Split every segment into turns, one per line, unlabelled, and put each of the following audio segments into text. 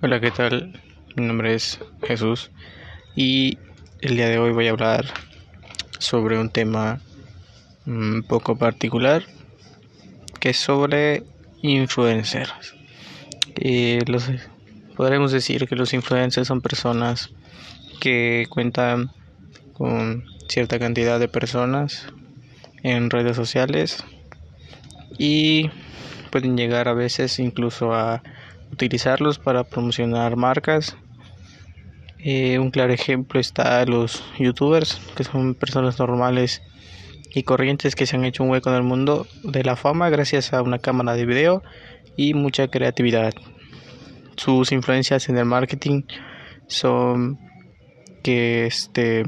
Hola, ¿qué tal? Mi nombre es Jesús y el día de hoy voy a hablar sobre un tema un poco particular que es sobre influencers. Eh, podremos decir que los influencers son personas que cuentan con cierta cantidad de personas en redes sociales y pueden llegar a veces incluso a utilizarlos para promocionar marcas. Eh, un claro ejemplo está los youtubers, que son personas normales y corrientes que se han hecho un hueco en el mundo de la fama gracias a una cámara de video y mucha creatividad. Sus influencias en el marketing son que este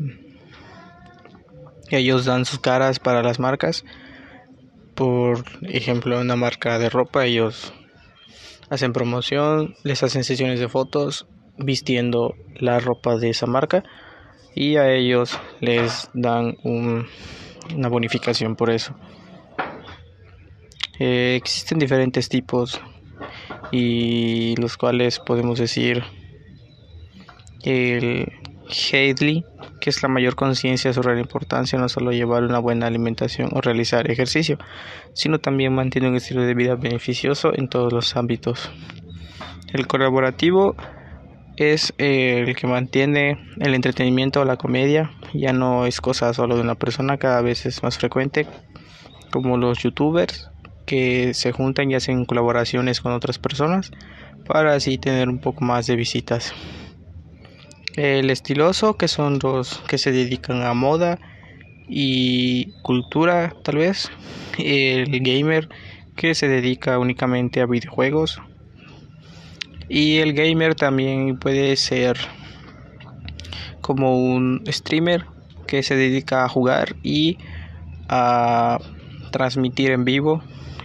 ellos dan sus caras para las marcas. Por ejemplo, una marca de ropa, ellos hacen promoción, les hacen sesiones de fotos vistiendo la ropa de esa marca y a ellos les dan una bonificación por eso. Eh, existen diferentes tipos y los cuales podemos decir el Hadley que es la mayor conciencia sobre la importancia no solo llevar una buena alimentación o realizar ejercicio, sino también mantener un estilo de vida beneficioso en todos los ámbitos. El colaborativo es el que mantiene el entretenimiento o la comedia, ya no es cosa solo de una persona, cada vez es más frecuente, como los youtubers que se juntan y hacen colaboraciones con otras personas para así tener un poco más de visitas. El estiloso, que son los que se dedican a moda y cultura, tal vez. El gamer, que se dedica únicamente a videojuegos. Y el gamer también puede ser como un streamer que se dedica a jugar y a transmitir en vivo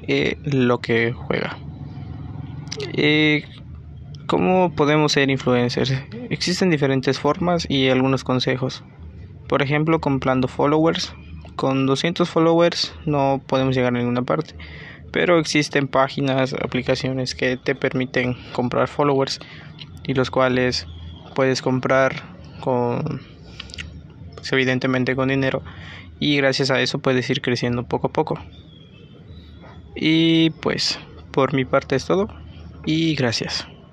eh, lo que juega. Eh, ¿Cómo podemos ser influencers? Existen diferentes formas y algunos consejos. Por ejemplo, comprando followers. Con 200 followers no podemos llegar a ninguna parte. Pero existen páginas, aplicaciones que te permiten comprar followers y los cuales puedes comprar con pues, evidentemente con dinero y gracias a eso puedes ir creciendo poco a poco. Y pues por mi parte es todo y gracias.